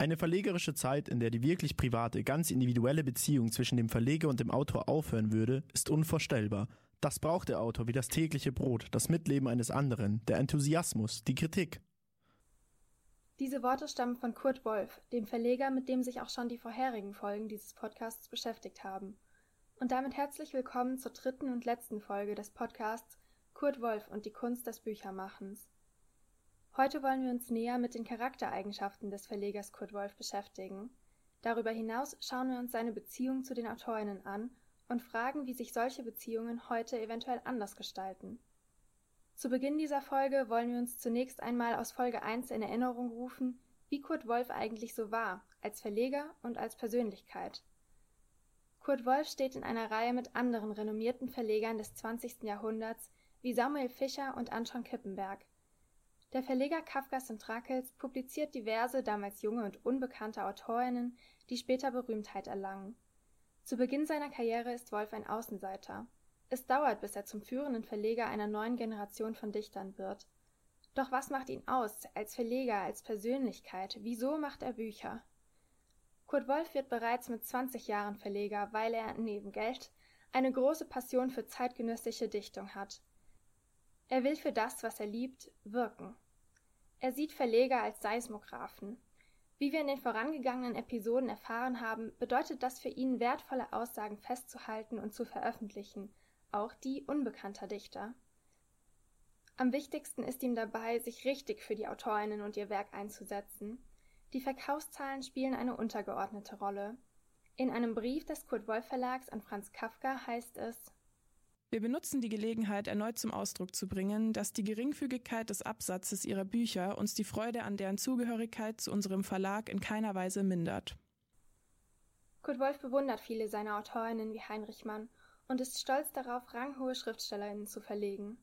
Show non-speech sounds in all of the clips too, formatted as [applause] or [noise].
Eine verlegerische Zeit, in der die wirklich private, ganz individuelle Beziehung zwischen dem Verleger und dem Autor aufhören würde, ist unvorstellbar. Das braucht der Autor wie das tägliche Brot, das Mitleben eines anderen, der Enthusiasmus, die Kritik. Diese Worte stammen von Kurt Wolf, dem Verleger, mit dem sich auch schon die vorherigen Folgen dieses Podcasts beschäftigt haben. Und damit herzlich willkommen zur dritten und letzten Folge des Podcasts Kurt Wolf und die Kunst des Büchermachens. Heute wollen wir uns näher mit den Charaktereigenschaften des Verlegers Kurt Wolf beschäftigen. Darüber hinaus schauen wir uns seine Beziehung zu den Autorinnen an und fragen, wie sich solche Beziehungen heute eventuell anders gestalten. Zu Beginn dieser Folge wollen wir uns zunächst einmal aus Folge 1 in Erinnerung rufen, wie Kurt Wolf eigentlich so war, als Verleger und als Persönlichkeit. Kurt Wolf steht in einer Reihe mit anderen renommierten Verlegern des 20. Jahrhunderts wie Samuel Fischer und Anton Kippenberg, der Verleger Kafkas und Trakels publiziert diverse, damals junge und unbekannte Autorinnen, die später Berühmtheit erlangen. Zu Beginn seiner Karriere ist Wolf ein Außenseiter. Es dauert, bis er zum führenden Verleger einer neuen Generation von Dichtern wird. Doch was macht ihn aus, als Verleger, als Persönlichkeit? Wieso macht er Bücher? Kurt Wolf wird bereits mit 20 Jahren Verleger, weil er, neben Geld, eine große Passion für zeitgenössische Dichtung hat. Er will für das, was er liebt, wirken. Er sieht Verleger als Seismographen. Wie wir in den vorangegangenen Episoden erfahren haben, bedeutet das für ihn, wertvolle Aussagen festzuhalten und zu veröffentlichen, auch die unbekannter Dichter. Am wichtigsten ist ihm dabei, sich richtig für die Autorinnen und ihr Werk einzusetzen. Die Verkaufszahlen spielen eine untergeordnete Rolle. In einem Brief des Kurt Wolf Verlags an Franz Kafka heißt es wir benutzen die Gelegenheit, erneut zum Ausdruck zu bringen, dass die Geringfügigkeit des Absatzes ihrer Bücher uns die Freude an deren Zugehörigkeit zu unserem Verlag in keiner Weise mindert. Kurt Wolf bewundert viele seiner Autorinnen wie Heinrich Mann und ist stolz darauf, ranghohe Schriftstellerinnen zu verlegen.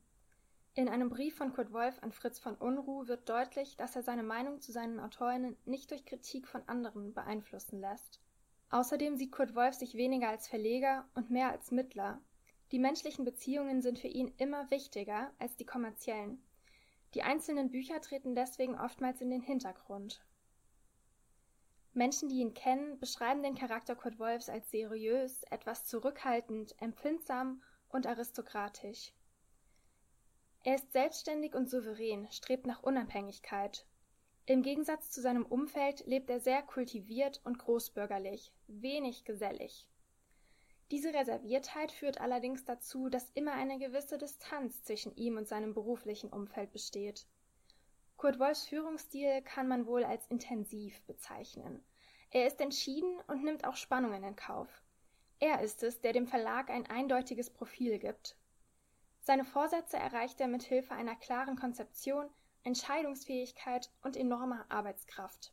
In einem Brief von Kurt Wolf an Fritz von Unruh wird deutlich, dass er seine Meinung zu seinen Autorinnen nicht durch Kritik von anderen beeinflussen lässt. Außerdem sieht Kurt Wolf sich weniger als Verleger und mehr als Mittler, die menschlichen Beziehungen sind für ihn immer wichtiger als die kommerziellen. Die einzelnen Bücher treten deswegen oftmals in den Hintergrund. Menschen, die ihn kennen, beschreiben den Charakter Kurt Wolfs als seriös, etwas zurückhaltend, empfindsam und aristokratisch. Er ist selbstständig und souverän, strebt nach Unabhängigkeit. Im Gegensatz zu seinem Umfeld lebt er sehr kultiviert und großbürgerlich, wenig gesellig. Diese Reserviertheit führt allerdings dazu, dass immer eine gewisse Distanz zwischen ihm und seinem beruflichen Umfeld besteht. Kurt Wolfs Führungsstil kann man wohl als intensiv bezeichnen. Er ist entschieden und nimmt auch Spannungen in Kauf. Er ist es, der dem Verlag ein eindeutiges Profil gibt. Seine Vorsätze erreicht er mit Hilfe einer klaren Konzeption, Entscheidungsfähigkeit und enormer Arbeitskraft.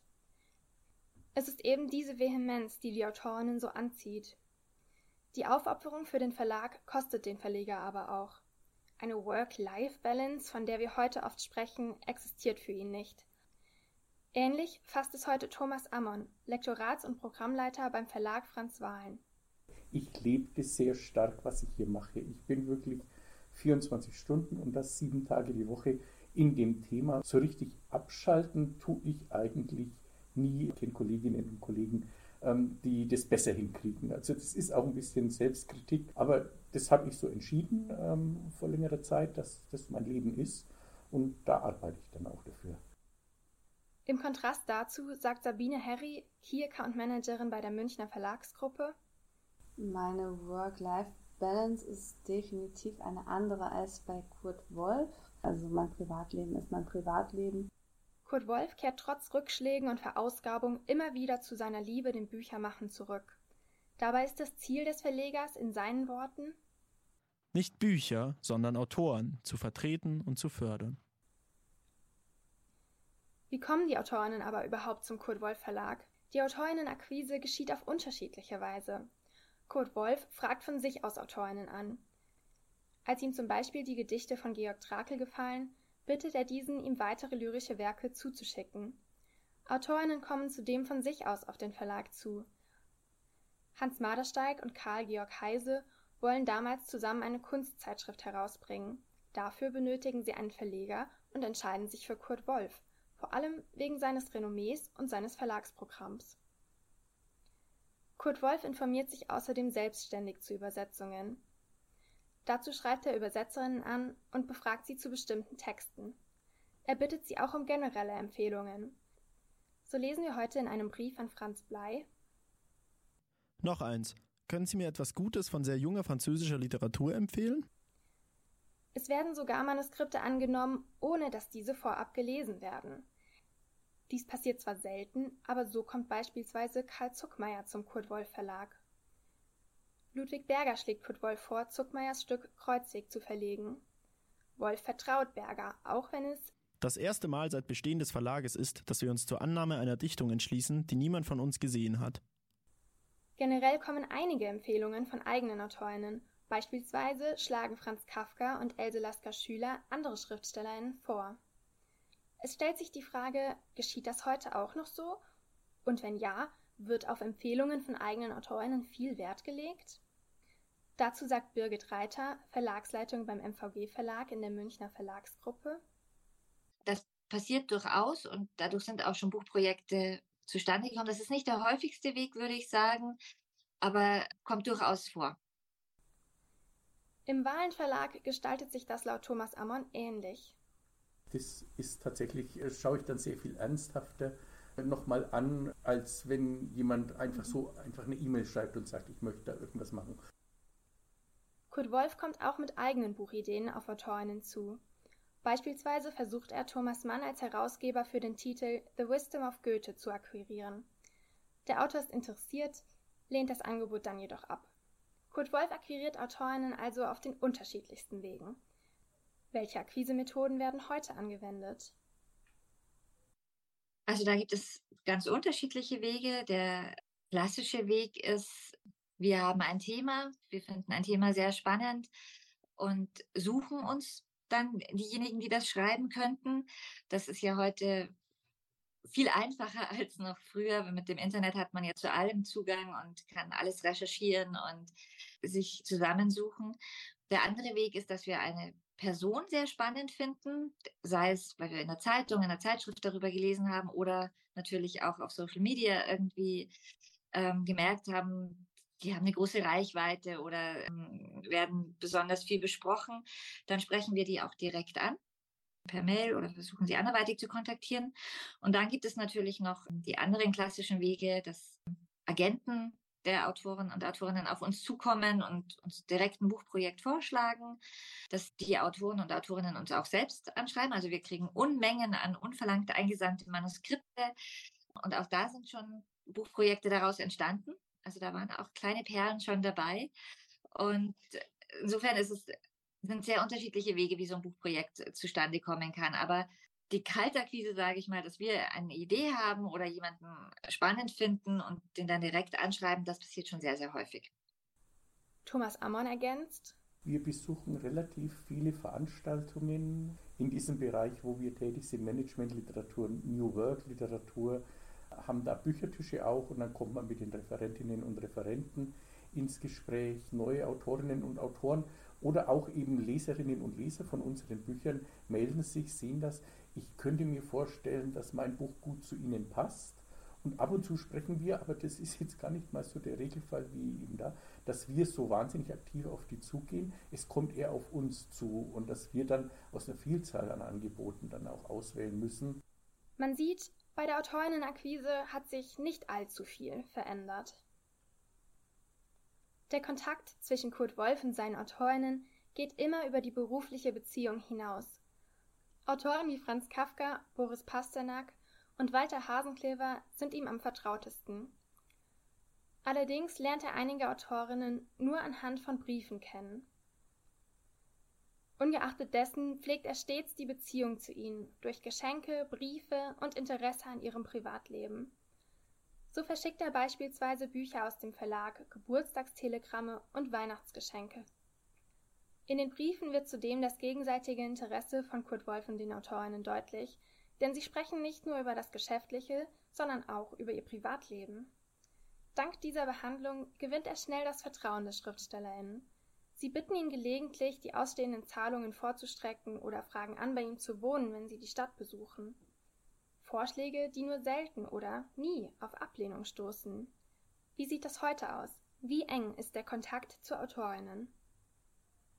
Es ist eben diese Vehemenz, die die Autorinnen so anzieht, die Aufopferung für den Verlag kostet den Verleger aber auch. Eine Work-Life-Balance, von der wir heute oft sprechen, existiert für ihn nicht. Ähnlich fasst es heute Thomas Ammon, Lektorats- und Programmleiter beim Verlag Franz Wahlen. Ich lebe sehr stark, was ich hier mache. Ich bin wirklich 24 Stunden und das sieben Tage die Woche in dem Thema. So richtig abschalten tue ich eigentlich nie den Kolleginnen und Kollegen ähm, die das besser hinkriegen. Also das ist auch ein bisschen Selbstkritik, aber das habe ich so entschieden ähm, vor längerer Zeit, dass das mein Leben ist und da arbeite ich dann auch dafür. Im Kontrast dazu sagt Sabine Herry, Key Account Managerin bei der Münchner Verlagsgruppe, meine Work-Life-Balance ist definitiv eine andere als bei Kurt Wolf. Also mein Privatleben ist mein Privatleben Kurt Wolf kehrt trotz Rückschlägen und Verausgabung immer wieder zu seiner Liebe dem Büchermachen zurück. Dabei ist das Ziel des Verlegers in seinen Worten nicht Bücher, sondern Autoren zu vertreten und zu fördern. Wie kommen die Autorinnen aber überhaupt zum Kurt Wolf Verlag? Die Autorinnenakquise geschieht auf unterschiedliche Weise. Kurt Wolf fragt von sich aus Autorinnen an. Als ihm zum Beispiel die Gedichte von Georg Trakel gefallen, bittet er diesen, ihm weitere lyrische Werke zuzuschicken. Autorinnen kommen zudem von sich aus auf den Verlag zu. Hans Madersteig und Karl Georg Heise wollen damals zusammen eine Kunstzeitschrift herausbringen. Dafür benötigen sie einen Verleger und entscheiden sich für Kurt Wolf, vor allem wegen seines Renommees und seines Verlagsprogramms. Kurt Wolf informiert sich außerdem selbstständig zu Übersetzungen. Dazu schreibt er Übersetzerinnen an und befragt sie zu bestimmten Texten. Er bittet sie auch um generelle Empfehlungen. So lesen wir heute in einem Brief an Franz Blei. Noch eins. Können Sie mir etwas Gutes von sehr junger französischer Literatur empfehlen? Es werden sogar Manuskripte angenommen, ohne dass diese vorab gelesen werden. Dies passiert zwar selten, aber so kommt beispielsweise Karl Zuckmeier zum Kurt Wolf Verlag. Ludwig Berger schlägt Kurt Wolf vor, Zuckmeyers Stück Kreuzweg zu verlegen. Wolf vertraut Berger, auch wenn es das erste Mal seit Bestehen des Verlages ist, dass wir uns zur Annahme einer Dichtung entschließen, die niemand von uns gesehen hat. Generell kommen einige Empfehlungen von eigenen Autorinnen. Beispielsweise schlagen Franz Kafka und Else Lasker Schüler andere Schriftstellerinnen vor. Es stellt sich die Frage, geschieht das heute auch noch so? Und wenn ja, wird auf Empfehlungen von eigenen Autorinnen viel Wert gelegt? Dazu sagt Birgit Reiter, Verlagsleitung beim MVG Verlag in der Münchner Verlagsgruppe. Das passiert durchaus und dadurch sind auch schon Buchprojekte zustande gekommen. Das ist nicht der häufigste Weg, würde ich sagen, aber kommt durchaus vor. Im Wahlenverlag gestaltet sich das laut Thomas Ammon ähnlich. Das ist tatsächlich, äh, schaue ich dann sehr viel ernsthafter nochmal an, als wenn jemand einfach so einfach eine E-Mail schreibt und sagt, ich möchte da irgendwas machen. Kurt Wolf kommt auch mit eigenen Buchideen auf Autorinnen zu. Beispielsweise versucht er Thomas Mann als Herausgeber für den Titel The Wisdom of Goethe zu akquirieren. Der Autor ist interessiert, lehnt das Angebot dann jedoch ab. Kurt Wolf akquiriert Autorinnen also auf den unterschiedlichsten Wegen. Welche Akquisemethoden werden heute angewendet? Also da gibt es ganz unterschiedliche Wege. Der klassische Weg ist, wir haben ein Thema, wir finden ein Thema sehr spannend und suchen uns dann diejenigen, die das schreiben könnten. Das ist ja heute viel einfacher [laughs] als noch früher. Mit dem Internet hat man ja zu allem Zugang und kann alles recherchieren und sich zusammensuchen. Der andere Weg ist, dass wir eine Person sehr spannend finden, sei es, weil wir in der Zeitung, in der Zeitschrift darüber gelesen haben oder natürlich auch auf Social Media irgendwie ähm, gemerkt haben, die haben eine große Reichweite oder ähm, werden besonders viel besprochen, dann sprechen wir die auch direkt an per Mail oder versuchen sie anderweitig zu kontaktieren. Und dann gibt es natürlich noch die anderen klassischen Wege, dass Agenten der Autoren und Autorinnen auf uns zukommen und uns direkt ein Buchprojekt vorschlagen, dass die Autoren und Autorinnen uns auch selbst anschreiben. Also wir kriegen Unmengen an unverlangt eingesandte Manuskripte und auch da sind schon Buchprojekte daraus entstanden. Also da waren auch kleine Perlen schon dabei. Und insofern ist es, sind sehr unterschiedliche Wege, wie so ein Buchprojekt zustande kommen kann. Aber die Kaltakquise, sage ich mal, dass wir eine Idee haben oder jemanden spannend finden und den dann direkt anschreiben, das passiert schon sehr, sehr häufig. Thomas Ammon ergänzt. Wir besuchen relativ viele Veranstaltungen in diesem Bereich, wo wir tätig sind, Managementliteratur, New Work Literatur, haben da Büchertische auch und dann kommt man mit den Referentinnen und Referenten ins Gespräch, neue Autorinnen und Autoren oder auch eben Leserinnen und Leser von unseren Büchern melden sich, sehen das. Ich könnte mir vorstellen, dass mein Buch gut zu Ihnen passt. Und ab und zu sprechen wir, aber das ist jetzt gar nicht mal so der Regelfall wie eben da, dass wir so wahnsinnig aktiv auf die zugehen. Es kommt eher auf uns zu und dass wir dann aus einer Vielzahl an Angeboten dann auch auswählen müssen. Man sieht, bei der Autorinnenakquise hat sich nicht allzu viel verändert. Der Kontakt zwischen Kurt Wolf und seinen Autorinnen geht immer über die berufliche Beziehung hinaus. Autoren wie Franz Kafka, Boris Pasternak und Walter Hasenklever sind ihm am vertrautesten. Allerdings lernt er einige Autorinnen nur anhand von Briefen kennen. Ungeachtet dessen pflegt er stets die Beziehung zu ihnen durch Geschenke, Briefe und Interesse an ihrem Privatleben. So verschickt er beispielsweise Bücher aus dem Verlag, Geburtstagstelegramme und Weihnachtsgeschenke. In den Briefen wird zudem das gegenseitige Interesse von Kurt Wolf und den Autorinnen deutlich, denn sie sprechen nicht nur über das Geschäftliche, sondern auch über ihr Privatleben. Dank dieser Behandlung gewinnt er schnell das Vertrauen der Schriftstellerinnen. Sie bitten ihn gelegentlich, die ausstehenden Zahlungen vorzustrecken oder fragen an, bei ihm zu wohnen, wenn sie die Stadt besuchen. Vorschläge, die nur selten oder nie auf Ablehnung stoßen. Wie sieht das heute aus? Wie eng ist der Kontakt zu Autorinnen?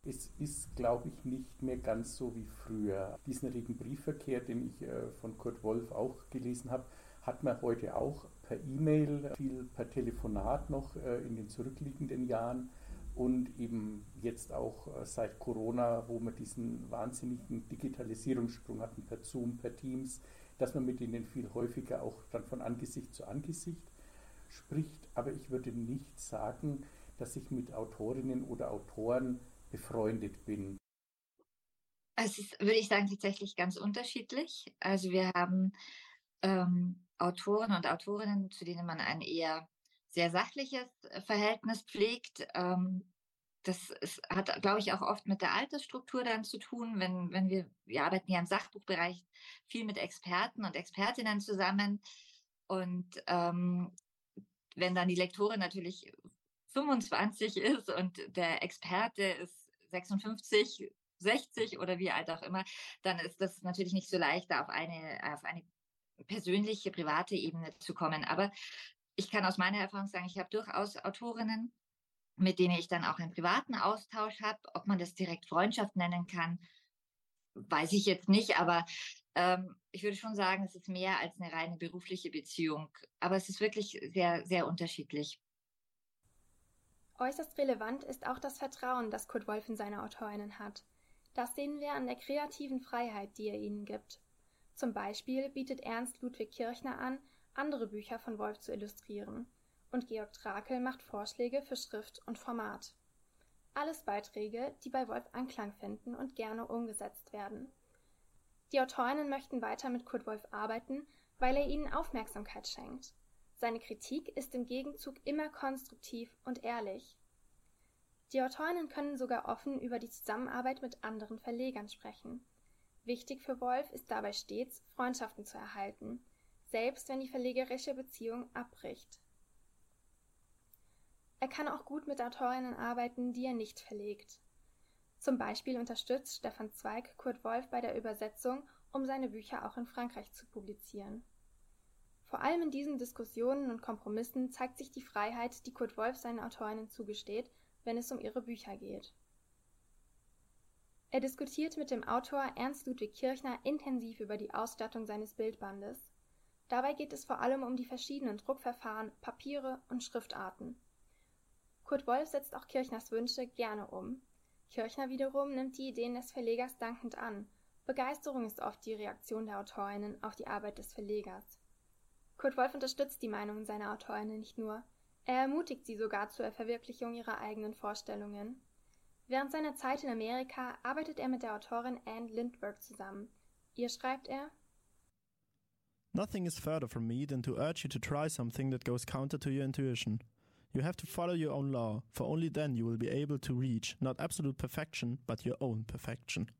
Es ist, glaube ich, nicht mehr ganz so wie früher. Diesen regen Briefverkehr, den ich äh, von Kurt Wolf auch gelesen habe, hat man heute auch per E-Mail, viel per Telefonat noch äh, in den zurückliegenden Jahren und eben jetzt auch äh, seit Corona, wo wir diesen wahnsinnigen Digitalisierungssprung hatten per Zoom, per Teams, dass man mit ihnen viel häufiger auch dann von Angesicht zu Angesicht spricht. Aber ich würde nicht sagen, dass ich mit Autorinnen oder Autoren befreundet bin. Es ist, würde ich sagen, tatsächlich ganz unterschiedlich. Also wir haben ähm, Autoren und Autorinnen, zu denen man ein eher sehr sachliches äh, Verhältnis pflegt. Ähm, das ist, hat, glaube ich, auch oft mit der Altersstruktur dann zu tun. Wenn, wenn wir, wir arbeiten ja im Sachbuchbereich viel mit Experten und Expertinnen zusammen. Und ähm, wenn dann die Lektorin natürlich 25 ist und der Experte ist 56, 60 oder wie alt auch immer, dann ist das natürlich nicht so leicht, da auf eine, auf eine persönliche, private Ebene zu kommen. Aber ich kann aus meiner Erfahrung sagen, ich habe durchaus Autorinnen, mit denen ich dann auch einen privaten Austausch habe. Ob man das direkt Freundschaft nennen kann, weiß ich jetzt nicht, aber ähm, ich würde schon sagen, es ist mehr als eine reine berufliche Beziehung. Aber es ist wirklich sehr, sehr unterschiedlich. Äußerst relevant ist auch das Vertrauen, das Kurt Wolf in seine Autorinnen hat. Das sehen wir an der kreativen Freiheit, die er ihnen gibt. Zum Beispiel bietet Ernst Ludwig Kirchner an, andere Bücher von Wolf zu illustrieren, und Georg Trakel macht Vorschläge für Schrift und Format. Alles Beiträge, die bei Wolf Anklang finden und gerne umgesetzt werden. Die Autorinnen möchten weiter mit Kurt Wolf arbeiten, weil er ihnen Aufmerksamkeit schenkt. Seine Kritik ist im Gegenzug immer konstruktiv und ehrlich. Die Autorinnen können sogar offen über die Zusammenarbeit mit anderen Verlegern sprechen. Wichtig für Wolf ist dabei stets, Freundschaften zu erhalten, selbst wenn die verlegerische Beziehung abbricht. Er kann auch gut mit Autorinnen arbeiten, die er nicht verlegt. Zum Beispiel unterstützt Stefan Zweig Kurt Wolf bei der Übersetzung, um seine Bücher auch in Frankreich zu publizieren. Vor allem in diesen Diskussionen und Kompromissen zeigt sich die Freiheit, die Kurt Wolf seinen Autorinnen zugesteht, wenn es um ihre Bücher geht. Er diskutiert mit dem Autor Ernst Ludwig Kirchner intensiv über die Ausstattung seines Bildbandes. Dabei geht es vor allem um die verschiedenen Druckverfahren, Papiere und Schriftarten. Kurt Wolf setzt auch Kirchners Wünsche gerne um. Kirchner wiederum nimmt die Ideen des Verlegers dankend an. Begeisterung ist oft die Reaktion der Autorinnen auf die Arbeit des Verlegers. Kurt Wolf unterstützt die Meinungen seiner Autorinnen nicht nur, er ermutigt sie sogar zur Verwirklichung ihrer eigenen Vorstellungen. Während seiner Zeit in Amerika arbeitet er mit der Autorin Anne Lindbergh zusammen. Ihr schreibt er Nothing is further from me than to urge you to try something that goes counter to your intuition. You have to follow your own law, for only then you will be able to reach not absolute perfection, but your own perfection.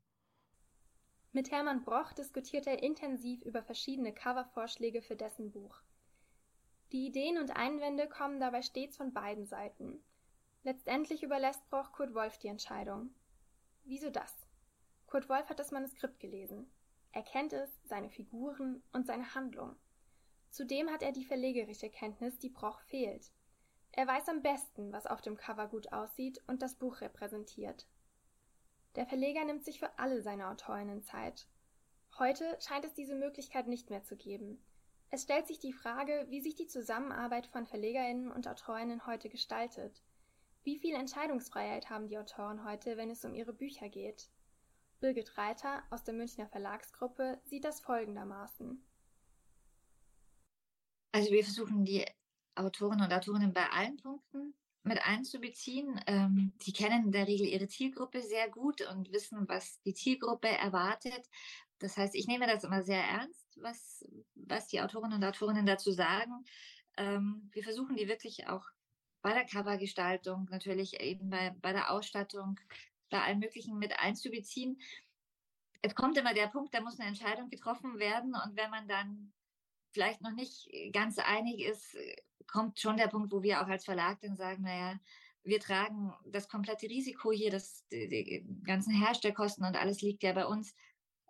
Mit Hermann Broch diskutiert er intensiv über verschiedene Covervorschläge für dessen Buch. Die Ideen und Einwände kommen dabei stets von beiden Seiten. Letztendlich überlässt Broch Kurt Wolf die Entscheidung. Wieso das? Kurt Wolf hat das Manuskript gelesen. Er kennt es, seine Figuren und seine Handlung. Zudem hat er die verlegerische Kenntnis, die Broch fehlt. Er weiß am besten, was auf dem Cover gut aussieht und das Buch repräsentiert. Der Verleger nimmt sich für alle seine Autorinnen Zeit. Heute scheint es diese Möglichkeit nicht mehr zu geben. Es stellt sich die Frage, wie sich die Zusammenarbeit von Verlegerinnen und Autorinnen heute gestaltet. Wie viel Entscheidungsfreiheit haben die Autoren heute, wenn es um ihre Bücher geht? Birgit Reiter aus der Münchner Verlagsgruppe sieht das folgendermaßen. Also wir versuchen die Autoren und Autorinnen bei allen Punkten mit einzubeziehen. Ähm, die kennen in der Regel ihre Zielgruppe sehr gut und wissen, was die Zielgruppe erwartet. Das heißt, ich nehme das immer sehr ernst, was, was die Autorinnen und Autorinnen dazu sagen. Ähm, wir versuchen die wirklich auch bei der Covergestaltung, natürlich eben bei, bei der Ausstattung, bei allem Möglichen mit einzubeziehen. Es kommt immer der Punkt, da muss eine Entscheidung getroffen werden und wenn man dann vielleicht noch nicht ganz einig ist, kommt schon der Punkt, wo wir auch als Verlag dann sagen, naja, wir tragen das komplette Risiko hier, das, die, die ganzen Herstellkosten und alles liegt ja bei uns.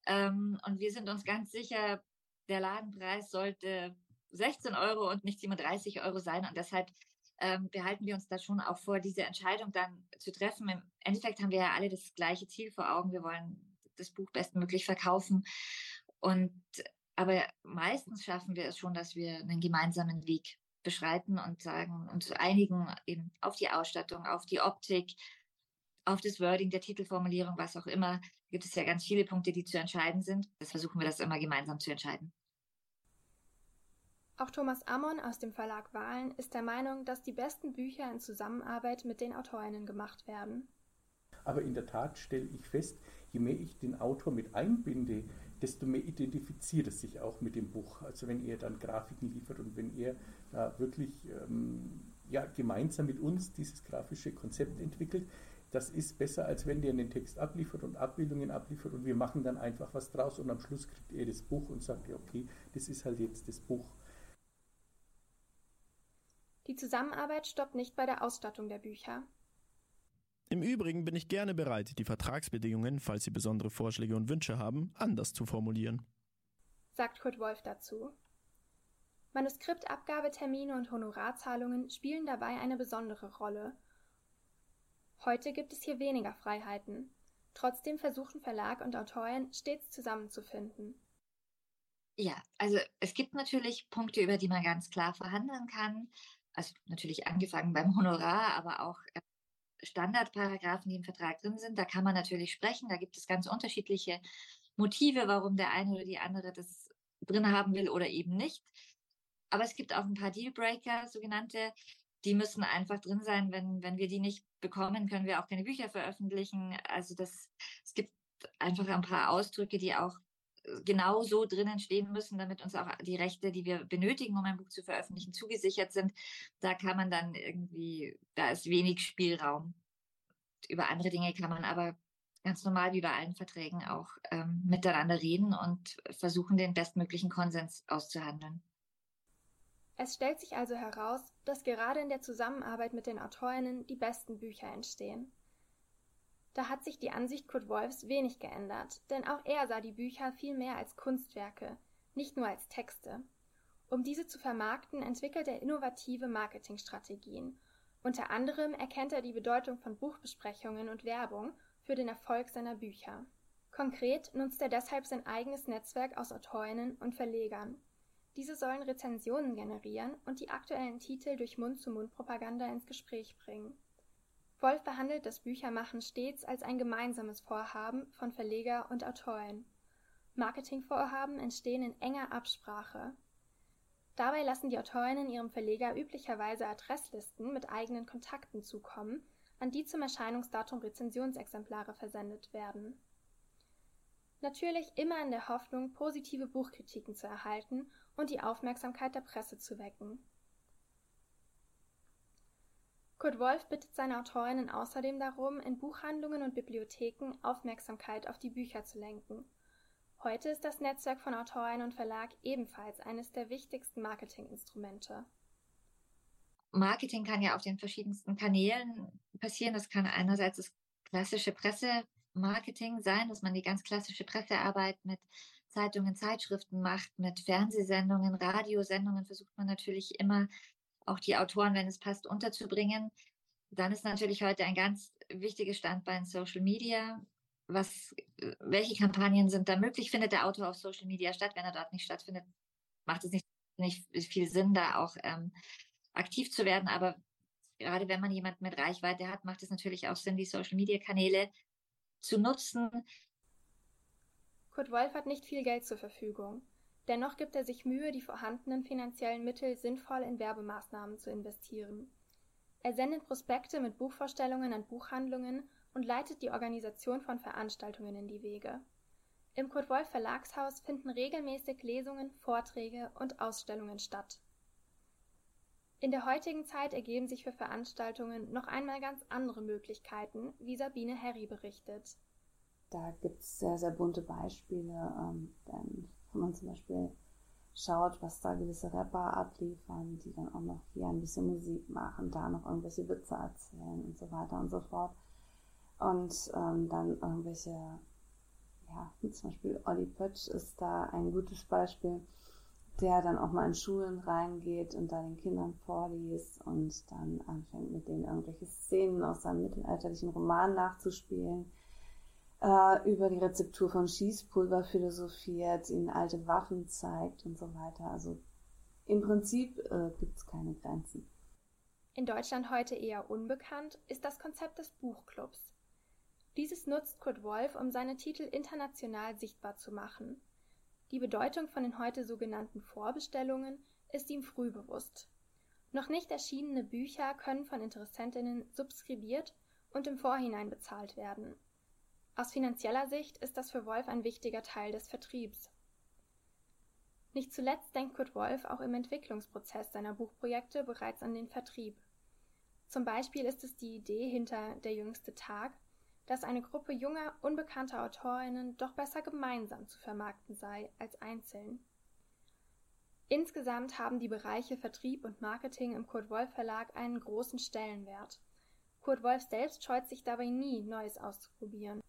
Ähm, und wir sind uns ganz sicher, der Ladenpreis sollte 16 Euro und nicht 37 Euro sein. Und deshalb ähm, behalten wir uns da schon auch vor, diese Entscheidung dann zu treffen. Im Endeffekt haben wir ja alle das gleiche Ziel vor Augen. Wir wollen das Buch bestmöglich verkaufen. Und aber meistens schaffen wir es schon, dass wir einen gemeinsamen Weg beschreiten und sagen, uns einigen eben auf die Ausstattung, auf die Optik, auf das Wording der Titelformulierung, was auch immer. Gibt es ja ganz viele Punkte, die zu entscheiden sind. Das versuchen wir das immer gemeinsam zu entscheiden. Auch Thomas Ammon aus dem Verlag Wahlen ist der Meinung, dass die besten Bücher in Zusammenarbeit mit den Autorinnen gemacht werden. Aber in der Tat stelle ich fest, je mehr ich den Autor mit einbinde, desto mehr identifiziert es sich auch mit dem Buch. Also wenn er dann Grafiken liefert und wenn er da wirklich ähm, ja, gemeinsam mit uns dieses grafische Konzept entwickelt, das ist besser, als wenn der einen Text abliefert und Abbildungen abliefert und wir machen dann einfach was draus und am Schluss kriegt er das Buch und sagt, ja, okay, das ist halt jetzt das Buch. Die Zusammenarbeit stoppt nicht bei der Ausstattung der Bücher. Im Übrigen bin ich gerne bereit, die Vertragsbedingungen, falls Sie besondere Vorschläge und Wünsche haben, anders zu formulieren. Sagt Kurt Wolf dazu. Manuskriptabgabetermine und Honorarzahlungen spielen dabei eine besondere Rolle. Heute gibt es hier weniger Freiheiten. Trotzdem versuchen Verlag und Autorin stets zusammenzufinden. Ja, also es gibt natürlich Punkte, über die man ganz klar verhandeln kann. Also natürlich angefangen beim Honorar, aber auch äh, Standardparagraphen, die im Vertrag drin sind. Da kann man natürlich sprechen. Da gibt es ganz unterschiedliche Motive, warum der eine oder die andere das drin haben will oder eben nicht. Aber es gibt auch ein paar Dealbreaker, sogenannte, die müssen einfach drin sein. Wenn, wenn wir die nicht bekommen, können wir auch keine Bücher veröffentlichen. Also das, es gibt einfach ein paar Ausdrücke, die auch genau so drinnen stehen müssen, damit uns auch die Rechte, die wir benötigen, um ein Buch zu veröffentlichen, zugesichert sind. Da kann man dann irgendwie, da ist wenig Spielraum. Über andere Dinge kann man aber ganz normal wie bei allen Verträgen auch ähm, miteinander reden und versuchen, den bestmöglichen Konsens auszuhandeln. Es stellt sich also heraus, dass gerade in der Zusammenarbeit mit den Autorinnen die besten Bücher entstehen. Da hat sich die Ansicht Kurt Wolfs wenig geändert, denn auch er sah die Bücher viel mehr als Kunstwerke, nicht nur als Texte. Um diese zu vermarkten, entwickelt er innovative Marketingstrategien. Unter anderem erkennt er die Bedeutung von Buchbesprechungen und Werbung für den Erfolg seiner Bücher. Konkret nutzt er deshalb sein eigenes Netzwerk aus Autorinnen und Verlegern. Diese sollen Rezensionen generieren und die aktuellen Titel durch Mund-zu-Mund-Propaganda ins Gespräch bringen. Wolf behandelt das Büchermachen stets als ein gemeinsames Vorhaben von Verleger und Autorin. Marketingvorhaben entstehen in enger Absprache. Dabei lassen die Autorinnen ihrem Verleger üblicherweise Adresslisten mit eigenen Kontakten zukommen, an die zum Erscheinungsdatum Rezensionsexemplare versendet werden. Natürlich immer in der Hoffnung, positive Buchkritiken zu erhalten und die Aufmerksamkeit der Presse zu wecken. Kurt Wolf bittet seine Autorinnen außerdem darum, in Buchhandlungen und Bibliotheken Aufmerksamkeit auf die Bücher zu lenken. Heute ist das Netzwerk von Autorinnen und Verlag ebenfalls eines der wichtigsten Marketinginstrumente. Marketing kann ja auf den verschiedensten Kanälen passieren. Das kann einerseits das klassische Pressemarketing sein, dass man die ganz klassische Pressearbeit mit Zeitungen, Zeitschriften macht, mit Fernsehsendungen, Radiosendungen versucht man natürlich immer auch die Autoren, wenn es passt, unterzubringen. Dann ist natürlich heute ein ganz wichtiges Standbein Social Media. Was, welche Kampagnen sind da möglich? Findet der Autor auf Social Media statt? Wenn er dort nicht stattfindet, macht es nicht, nicht viel Sinn, da auch ähm, aktiv zu werden. Aber gerade wenn man jemanden mit Reichweite hat, macht es natürlich auch Sinn, die Social Media Kanäle zu nutzen. Kurt Wolf hat nicht viel Geld zur Verfügung. Dennoch gibt er sich Mühe, die vorhandenen finanziellen Mittel sinnvoll in Werbemaßnahmen zu investieren. Er sendet Prospekte mit Buchvorstellungen an Buchhandlungen und leitet die Organisation von Veranstaltungen in die Wege. Im Kurt Wolf Verlagshaus finden regelmäßig Lesungen, Vorträge und Ausstellungen statt. In der heutigen Zeit ergeben sich für Veranstaltungen noch einmal ganz andere Möglichkeiten, wie Sabine Herry berichtet. Da gibt es sehr, sehr bunte Beispiele. Ähm, wenn man zum Beispiel schaut, was da gewisse Rapper abliefern, die dann auch noch hier ein bisschen Musik machen, da noch irgendwelche Witze erzählen und so weiter und so fort. Und ähm, dann irgendwelche ja, zum Beispiel Olli Pötsch ist da ein gutes Beispiel, der dann auch mal in Schulen reingeht und da den Kindern vorliest und dann anfängt mit denen irgendwelche Szenen aus seinem mittelalterlichen Roman nachzuspielen, äh, über die Rezeptur von Schießpulver philosophiert, ihnen alte Waffen zeigt und so weiter. Also im Prinzip äh, gibt es keine Grenzen. In Deutschland heute eher unbekannt ist das Konzept des Buchclubs. Dieses nutzt Kurt Wolf, um seine Titel international sichtbar zu machen. Die Bedeutung von den heute sogenannten Vorbestellungen ist ihm früh bewusst. Noch nicht erschienene Bücher können von Interessentinnen subskribiert und im Vorhinein bezahlt werden. Aus finanzieller Sicht ist das für Wolf ein wichtiger Teil des Vertriebs. Nicht zuletzt denkt Kurt Wolf auch im Entwicklungsprozess seiner Buchprojekte bereits an den Vertrieb. Zum Beispiel ist es die Idee hinter Der jüngste Tag, dass eine Gruppe junger, unbekannter Autorinnen doch besser gemeinsam zu vermarkten sei als einzeln. Insgesamt haben die Bereiche Vertrieb und Marketing im Kurt Wolf Verlag einen großen Stellenwert. Kurt Wolf selbst scheut sich dabei nie, Neues auszuprobieren.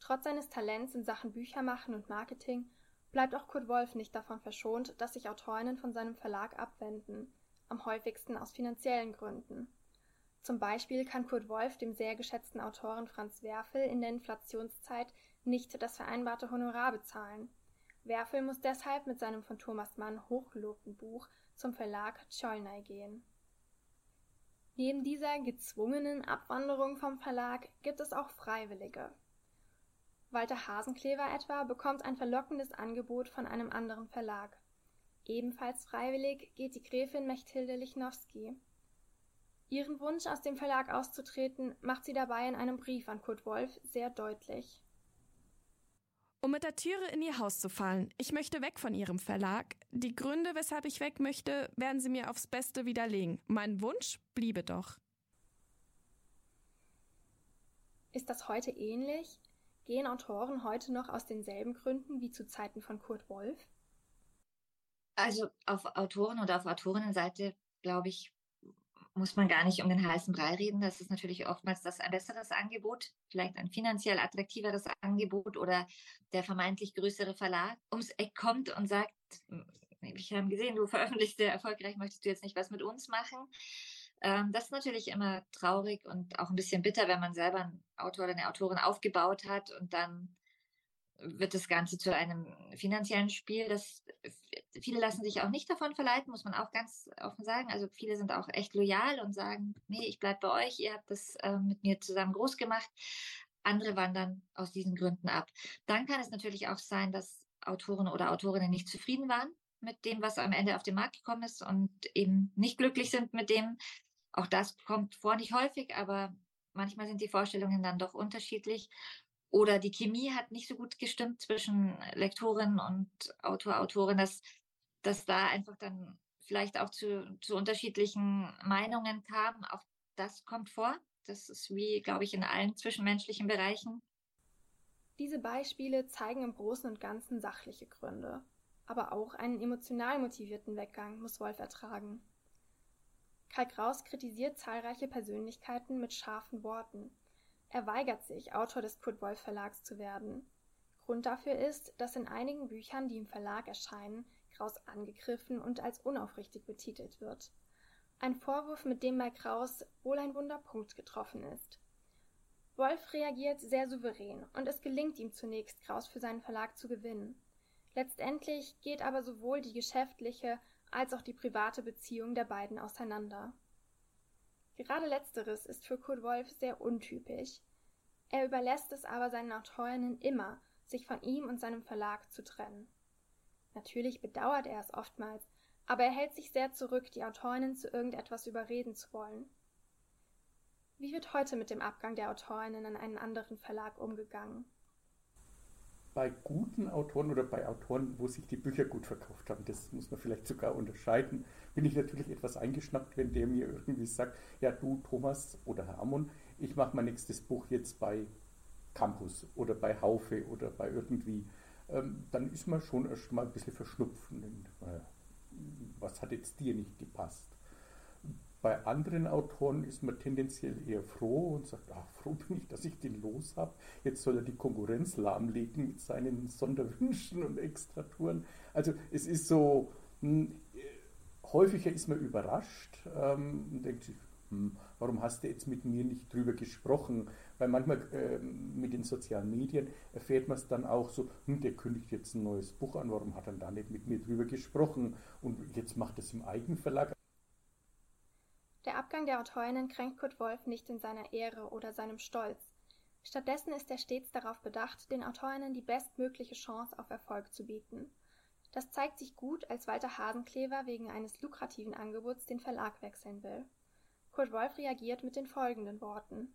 Trotz seines Talents in Sachen Büchermachen und Marketing bleibt auch Kurt Wolf nicht davon verschont, dass sich Autorinnen von seinem Verlag abwenden, am häufigsten aus finanziellen Gründen. Zum Beispiel kann Kurt Wolf dem sehr geschätzten Autoren Franz Werfel in der Inflationszeit nicht das vereinbarte Honorar bezahlen. Werfel muss deshalb mit seinem von Thomas Mann hochgelobten Buch zum Verlag Tscholnay gehen. Neben dieser gezwungenen Abwanderung vom Verlag gibt es auch Freiwillige. Walter Hasenklever etwa bekommt ein verlockendes Angebot von einem anderen Verlag. Ebenfalls freiwillig geht die Gräfin Mechthilde Lichnowsky. Ihren Wunsch, aus dem Verlag auszutreten, macht sie dabei in einem Brief an Kurt Wolf sehr deutlich. Um mit der Türe in ihr Haus zu fallen. Ich möchte weg von Ihrem Verlag. Die Gründe, weshalb ich weg möchte, werden Sie mir aufs Beste widerlegen. Mein Wunsch bliebe doch. Ist das heute ähnlich? Gehen Autoren heute noch aus denselben Gründen wie zu Zeiten von Kurt Wolf? Also auf Autoren- oder auf Autorinnenseite, glaube ich, muss man gar nicht um den heißen Brei reden. Das ist natürlich oftmals das ein besseres Angebot, vielleicht ein finanziell attraktiveres Angebot oder der vermeintlich größere Verlag ums Eck kommt und sagt, ich habe gesehen, du veröffentlichst sehr erfolgreich, möchtest du jetzt nicht was mit uns machen? Ähm, das ist natürlich immer traurig und auch ein bisschen bitter, wenn man selber einen Autor oder eine Autorin aufgebaut hat und dann wird das Ganze zu einem finanziellen Spiel. Das, viele lassen sich auch nicht davon verleiten, muss man auch ganz offen sagen. Also viele sind auch echt loyal und sagen, nee, ich bleibe bei euch, ihr habt das äh, mit mir zusammen groß gemacht. Andere wandern aus diesen Gründen ab. Dann kann es natürlich auch sein, dass Autoren oder Autorinnen nicht zufrieden waren mit dem, was am Ende auf den Markt gekommen ist und eben nicht glücklich sind mit dem, auch das kommt vor, nicht häufig, aber manchmal sind die Vorstellungen dann doch unterschiedlich. Oder die Chemie hat nicht so gut gestimmt zwischen Lektorin und Autor, Autorin, dass, dass da einfach dann vielleicht auch zu, zu unterschiedlichen Meinungen kam. Auch das kommt vor. Das ist wie, glaube ich, in allen zwischenmenschlichen Bereichen. Diese Beispiele zeigen im Großen und Ganzen sachliche Gründe. Aber auch einen emotional motivierten Weggang muss Wolf ertragen. Karl Kraus kritisiert zahlreiche Persönlichkeiten mit scharfen Worten. Er weigert sich, Autor des Kurt Wolf Verlags zu werden. Grund dafür ist, dass in einigen Büchern, die im Verlag erscheinen, Kraus angegriffen und als unaufrichtig betitelt wird. Ein Vorwurf, mit dem bei Kraus wohl ein Wunderpunkt getroffen ist. Wolf reagiert sehr souverän und es gelingt ihm zunächst, Kraus für seinen Verlag zu gewinnen. Letztendlich geht aber sowohl die geschäftliche als auch die private Beziehung der beiden auseinander. Gerade letzteres ist für Kurt Wolf sehr untypisch. Er überlässt es aber seinen Autorinnen immer, sich von ihm und seinem Verlag zu trennen. Natürlich bedauert er es oftmals, aber er hält sich sehr zurück, die Autorinnen zu irgendetwas überreden zu wollen. Wie wird heute mit dem Abgang der Autorinnen an einen anderen Verlag umgegangen? Bei guten Autoren oder bei Autoren, wo sich die Bücher gut verkauft haben, das muss man vielleicht sogar unterscheiden, bin ich natürlich etwas eingeschnappt, wenn der mir irgendwie sagt, ja du Thomas oder Herr Amon, ich mache mein nächstes Buch jetzt bei Campus oder bei Haufe oder bei irgendwie, ähm, dann ist man schon erst mal ein bisschen. Und, äh, was hat jetzt dir nicht gepasst? Bei anderen Autoren ist man tendenziell eher froh und sagt, ach, froh bin ich, dass ich den los habe. Jetzt soll er die Konkurrenz lahmlegen mit seinen Sonderwünschen und Extratouren. Also es ist so, hm, häufiger ist man überrascht ähm, und denkt sich, hm, warum hast du jetzt mit mir nicht drüber gesprochen? Weil manchmal äh, mit den sozialen Medien erfährt man es dann auch so, hm, der kündigt jetzt ein neues Buch an, warum hat er da nicht mit mir drüber gesprochen? Und jetzt macht es im Eigenverlag. Der Abgang der Autorinnen kränkt Kurt Wolf nicht in seiner Ehre oder seinem Stolz. Stattdessen ist er stets darauf bedacht, den Autorinnen die bestmögliche Chance auf Erfolg zu bieten. Das zeigt sich gut, als Walter Hasenklever wegen eines lukrativen Angebots den Verlag wechseln will. Kurt Wolf reagiert mit den folgenden Worten.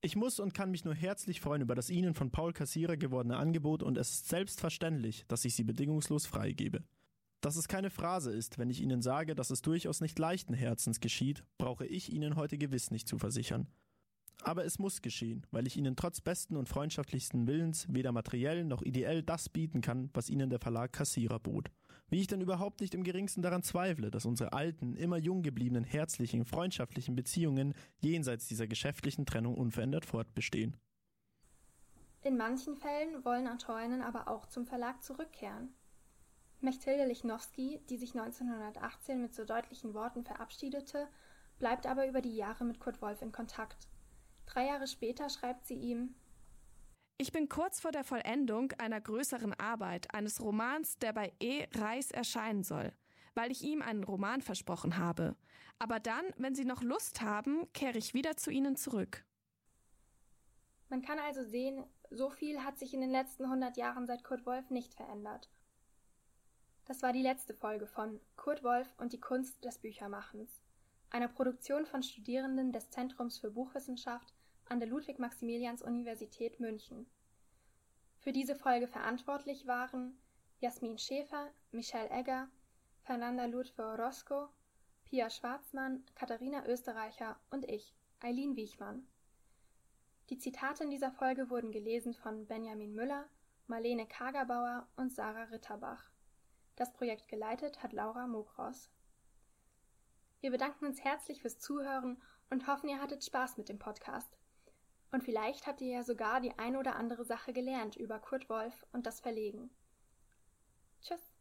Ich muss und kann mich nur herzlich freuen über das Ihnen von Paul Kassierer gewordene Angebot und es ist selbstverständlich, dass ich Sie bedingungslos freigebe. Dass es keine Phrase ist, wenn ich Ihnen sage, dass es durchaus nicht leichten Herzens geschieht, brauche ich Ihnen heute gewiss nicht zu versichern. Aber es muss geschehen, weil ich Ihnen trotz besten und freundschaftlichsten Willens weder materiell noch ideell das bieten kann, was Ihnen der Verlag Kassierer bot. Wie ich denn überhaupt nicht im geringsten daran zweifle, dass unsere alten, immer jung gebliebenen, herzlichen, freundschaftlichen Beziehungen jenseits dieser geschäftlichen Trennung unverändert fortbestehen. In manchen Fällen wollen Autorinnen aber auch zum Verlag zurückkehren. Mechthilde Lichnowsky, die sich 1918 mit so deutlichen Worten verabschiedete, bleibt aber über die Jahre mit Kurt Wolf in Kontakt. Drei Jahre später schreibt sie ihm ich bin kurz vor der Vollendung einer größeren Arbeit, eines Romans, der bei E. Reis erscheinen soll, weil ich ihm einen Roman versprochen habe. Aber dann, wenn Sie noch Lust haben, kehre ich wieder zu Ihnen zurück. Man kann also sehen, so viel hat sich in den letzten 100 Jahren seit Kurt Wolf nicht verändert. Das war die letzte Folge von Kurt Wolf und die Kunst des Büchermachens, einer Produktion von Studierenden des Zentrums für Buchwissenschaft an der Ludwig-Maximilians-Universität München. Für diese Folge verantwortlich waren Jasmin Schäfer, Michelle Egger, Fernanda Ludfer-Orozco, Pia Schwarzmann, Katharina Österreicher und ich, Eileen Wiechmann. Die Zitate in dieser Folge wurden gelesen von Benjamin Müller, Marlene Kagerbauer und Sarah Ritterbach. Das Projekt geleitet hat Laura Mokros. Wir bedanken uns herzlich fürs Zuhören und hoffen, ihr hattet Spaß mit dem Podcast. Und vielleicht habt ihr ja sogar die ein oder andere Sache gelernt über Kurt Wolf und das Verlegen. Tschüss.